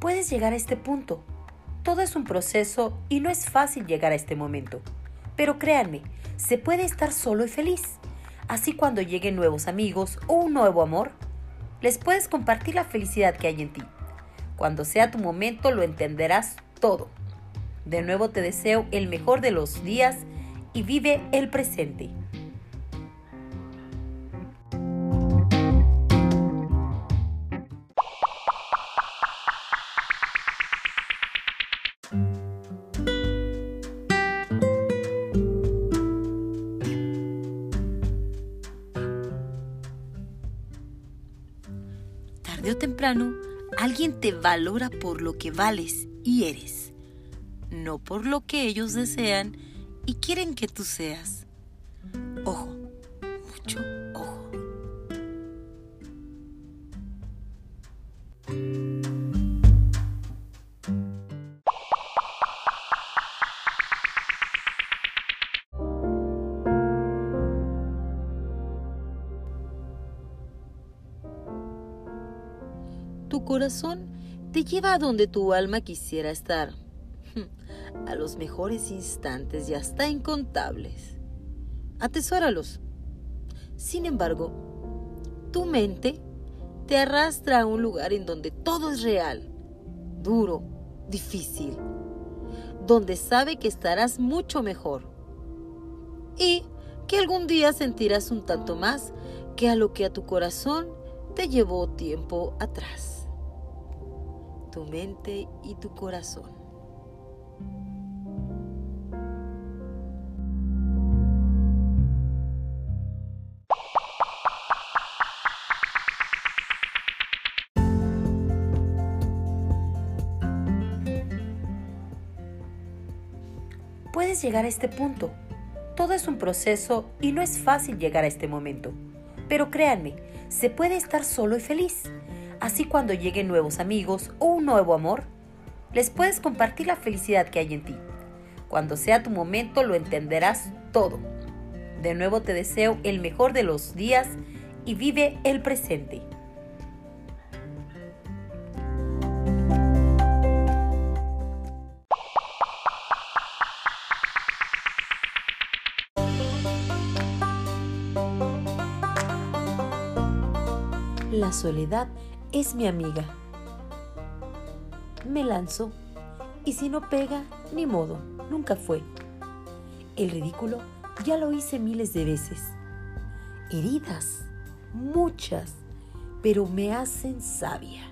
Puedes llegar a este punto. Todo es un proceso y no es fácil llegar a este momento. Pero créanme, se puede estar solo y feliz. Así cuando lleguen nuevos amigos o un nuevo amor, les puedes compartir la felicidad que hay en ti. Cuando sea tu momento lo entenderás todo. De nuevo te deseo el mejor de los días y vive el presente. Temprano, alguien te valora por lo que vales y eres, no por lo que ellos desean y quieren que tú seas. Ojo, corazón te lleva a donde tu alma quisiera estar, a los mejores instantes y hasta incontables. Atesóralos. Sin embargo, tu mente te arrastra a un lugar en donde todo es real, duro, difícil, donde sabe que estarás mucho mejor y que algún día sentirás un tanto más que a lo que a tu corazón te llevó tiempo atrás tu mente y tu corazón. Puedes llegar a este punto. Todo es un proceso y no es fácil llegar a este momento. Pero créanme, se puede estar solo y feliz. Así cuando lleguen nuevos amigos o un nuevo amor, les puedes compartir la felicidad que hay en ti. Cuando sea tu momento lo entenderás todo. De nuevo te deseo el mejor de los días y vive el presente. La soledad es mi amiga. Me lanzo y si no pega, ni modo, nunca fue. El ridículo ya lo hice miles de veces. Heridas, muchas, pero me hacen sabia.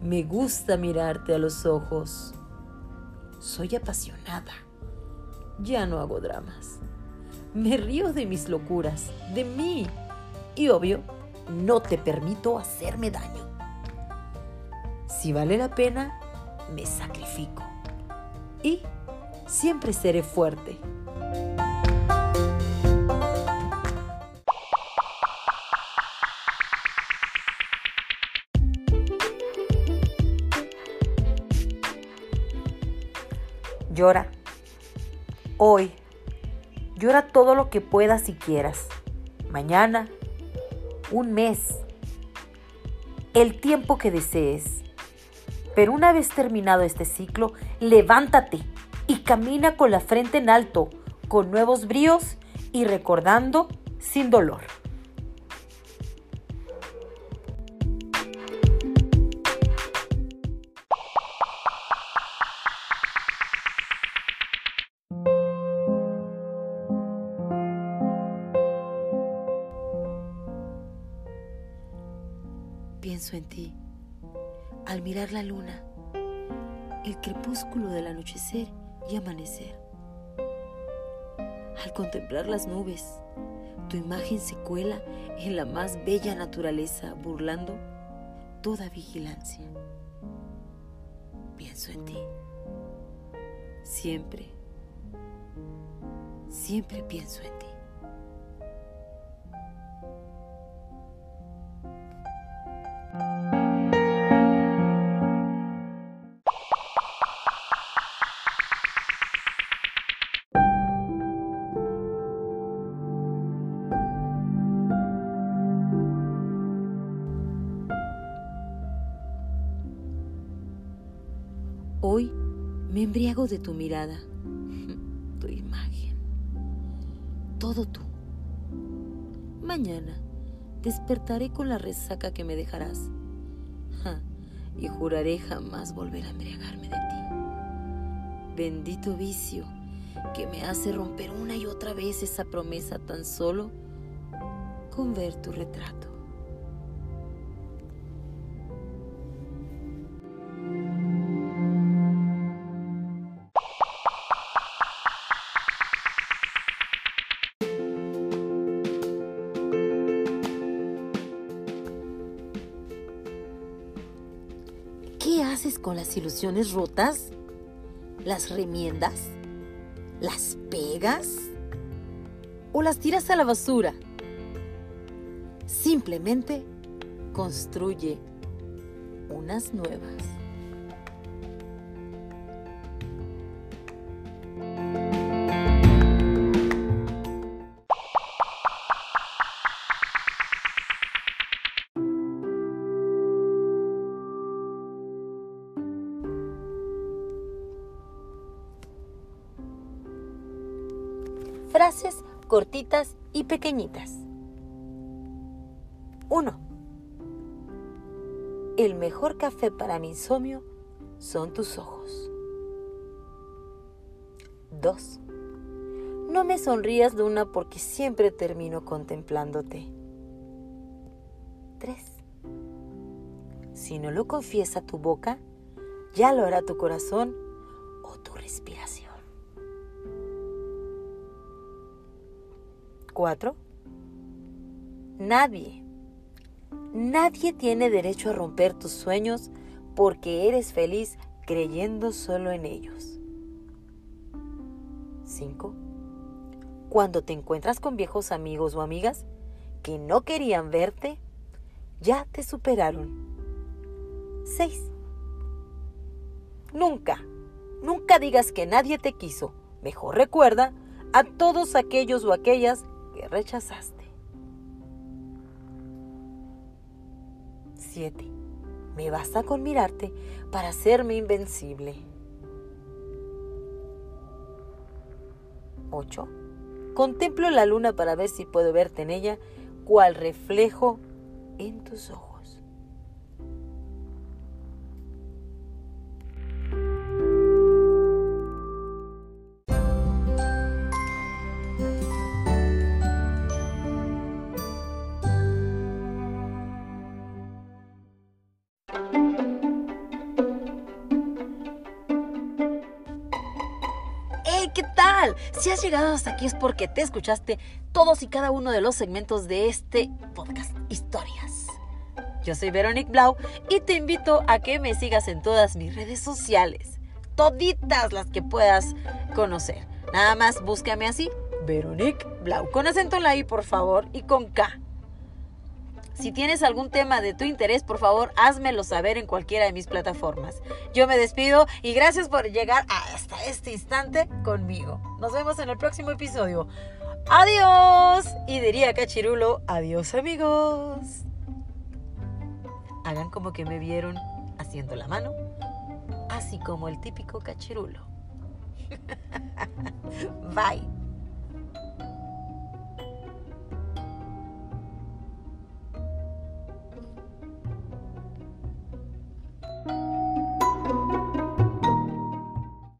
Me gusta mirarte a los ojos. Soy apasionada. Ya no hago dramas. Me río de mis locuras, de mí. Y obvio, no te permito hacerme daño. Si vale la pena, me sacrifico. Y siempre seré fuerte. Llora. Hoy. Llora todo lo que puedas y quieras. Mañana un mes, el tiempo que desees. Pero una vez terminado este ciclo, levántate y camina con la frente en alto, con nuevos bríos y recordando sin dolor. Pienso en ti al mirar la luna, el crepúsculo del anochecer y amanecer. Al contemplar las nubes, tu imagen se cuela en la más bella naturaleza, burlando toda vigilancia. Pienso en ti. Siempre, siempre pienso en ti. Me embriago de tu mirada, tu imagen, todo tú. Mañana despertaré con la resaca que me dejarás y juraré jamás volver a embriagarme de ti. Bendito vicio que me hace romper una y otra vez esa promesa tan solo con ver tu retrato. Haces con las ilusiones rotas? ¿Las remiendas? ¿Las pegas? ¿O las tiras a la basura? Simplemente construye unas nuevas. Frases cortitas y pequeñitas. 1. El mejor café para mi insomnio son tus ojos. 2. No me sonrías, Luna, porque siempre termino contemplándote. 3. Si no lo confiesa tu boca, ya lo hará tu corazón o tu respiración. 4. Nadie, nadie tiene derecho a romper tus sueños porque eres feliz creyendo solo en ellos. 5. Cuando te encuentras con viejos amigos o amigas que no querían verte, ya te superaron. 6. Nunca, nunca digas que nadie te quiso. Mejor recuerda a todos aquellos o aquellas rechazaste. 7. Me basta con mirarte para hacerme invencible. 8. Contemplo la luna para ver si puedo verte en ella cual reflejo en tus ojos. Si has llegado hasta aquí es porque te escuchaste todos y cada uno de los segmentos de este podcast, Historias. Yo soy Veronique Blau y te invito a que me sigas en todas mis redes sociales, toditas las que puedas conocer. Nada más búscame así, Veronique Blau, con acento en la I por favor y con K. Si tienes algún tema de tu interés, por favor, házmelo saber en cualquiera de mis plataformas. Yo me despido y gracias por llegar hasta este instante conmigo. Nos vemos en el próximo episodio. Adiós. Y diría Cachirulo, adiós amigos. Hagan como que me vieron haciendo la mano, así como el típico cachirulo. Bye.